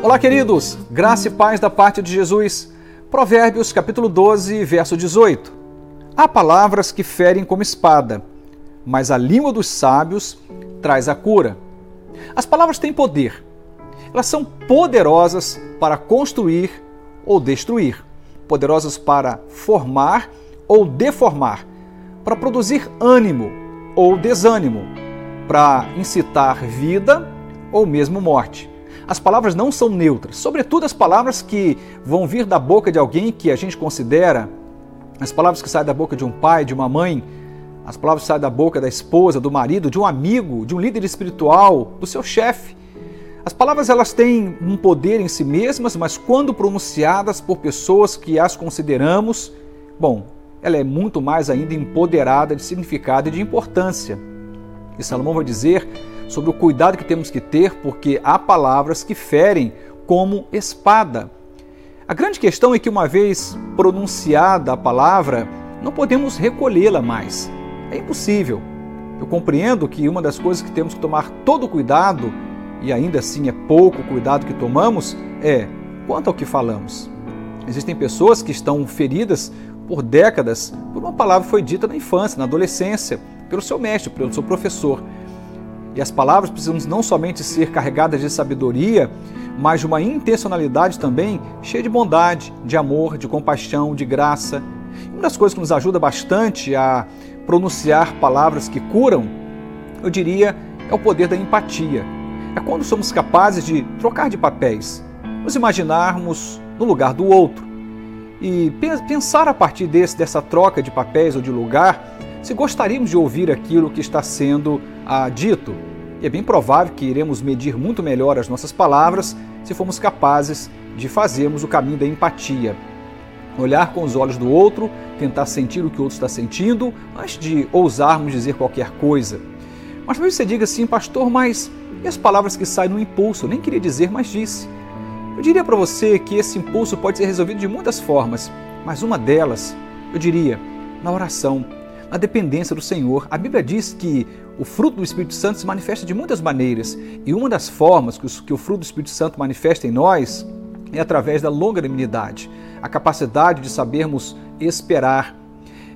Olá, queridos! Graça e paz da parte de Jesus. Provérbios, capítulo 12, verso 18. Há palavras que ferem como espada, mas a língua dos sábios traz a cura. As palavras têm poder. Elas são poderosas para construir ou destruir, poderosas para formar ou deformar, para produzir ânimo ou desânimo, para incitar vida ou mesmo morte. As palavras não são neutras, sobretudo as palavras que vão vir da boca de alguém que a gente considera, as palavras que saem da boca de um pai, de uma mãe, as palavras que saem da boca da esposa, do marido, de um amigo, de um líder espiritual, do seu chefe. As palavras elas têm um poder em si mesmas, mas quando pronunciadas por pessoas que as consideramos, bom, ela é muito mais ainda empoderada de significado e de importância. E Salomão vai dizer sobre o cuidado que temos que ter, porque há palavras que ferem como espada. A grande questão é que, uma vez pronunciada a palavra, não podemos recolhê-la mais. É impossível. Eu compreendo que uma das coisas que temos que tomar todo cuidado, e ainda assim é pouco cuidado que tomamos, é quanto ao que falamos. Existem pessoas que estão feridas por décadas por uma palavra que foi dita na infância, na adolescência, pelo seu mestre, pelo seu professor. E as palavras precisam não somente ser carregadas de sabedoria, mas de uma intencionalidade também cheia de bondade, de amor, de compaixão, de graça. Uma das coisas que nos ajuda bastante a pronunciar palavras que curam, eu diria, é o poder da empatia. É quando somos capazes de trocar de papéis, nos imaginarmos no lugar do outro e pensar a partir desse, dessa troca de papéis ou de lugar se gostaríamos de ouvir aquilo que está sendo ah, dito. E é bem provável que iremos medir muito melhor as nossas palavras se formos capazes de fazermos o caminho da empatia. Olhar com os olhos do outro, tentar sentir o que o outro está sentindo, antes de ousarmos dizer qualquer coisa. Mas talvez você diga assim, pastor, mas e as palavras que saem no impulso? Eu nem queria dizer, mas disse. Eu diria para você que esse impulso pode ser resolvido de muitas formas, mas uma delas, eu diria, na oração a dependência do Senhor. A Bíblia diz que o fruto do Espírito Santo se manifesta de muitas maneiras, e uma das formas que o fruto do Espírito Santo manifesta em nós é através da longanimidade, a capacidade de sabermos esperar.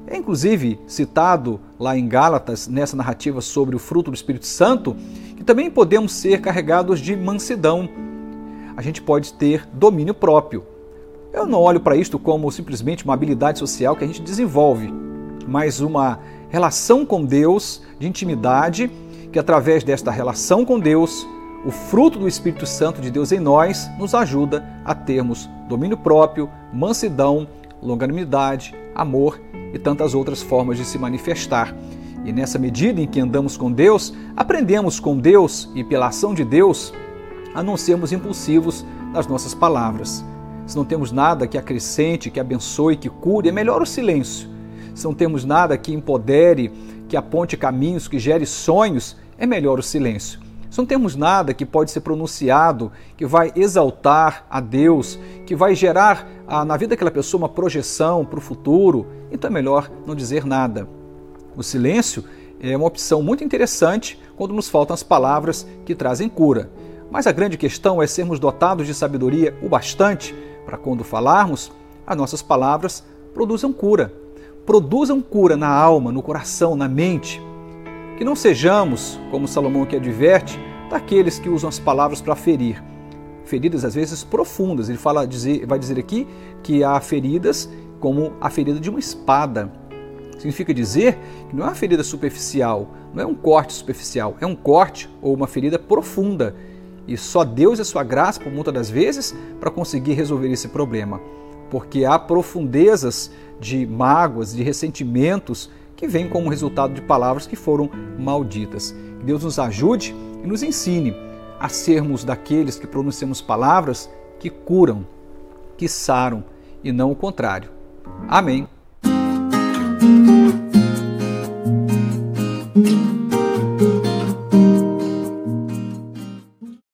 É inclusive citado lá em Gálatas, nessa narrativa sobre o fruto do Espírito Santo, que também podemos ser carregados de mansidão. A gente pode ter domínio próprio. Eu não olho para isto como simplesmente uma habilidade social que a gente desenvolve mas uma relação com Deus de intimidade, que através desta relação com Deus, o fruto do Espírito Santo de Deus em nós nos ajuda a termos domínio próprio, mansidão, longanimidade, amor e tantas outras formas de se manifestar. E nessa medida em que andamos com Deus, aprendemos com Deus e pela ação de Deus a não sermos impulsivos nas nossas palavras. Se não temos nada que acrescente, que abençoe, que cure, é melhor o silêncio se não temos nada que empodere, que aponte caminhos, que gere sonhos, é melhor o silêncio. Se não temos nada que pode ser pronunciado, que vai exaltar a Deus, que vai gerar ah, na vida daquela pessoa uma projeção para o futuro, então é melhor não dizer nada. O silêncio é uma opção muito interessante quando nos faltam as palavras que trazem cura. Mas a grande questão é sermos dotados de sabedoria o bastante para quando falarmos, as nossas palavras produzam cura, produzam cura na alma, no coração, na mente. Que não sejamos, como Salomão que adverte, daqueles que usam as palavras para ferir. Feridas às vezes profundas. Ele fala, vai dizer aqui que há feridas como a ferida de uma espada. Significa dizer que não é uma ferida superficial, não é um corte superficial, é um corte ou uma ferida profunda. E só Deus e a sua graça, por muitas das vezes, para conseguir resolver esse problema. Porque há profundezas de mágoas, de ressentimentos que vêm como resultado de palavras que foram malditas. Que Deus nos ajude e nos ensine a sermos daqueles que pronunciamos palavras que curam, que saram e não o contrário. Amém.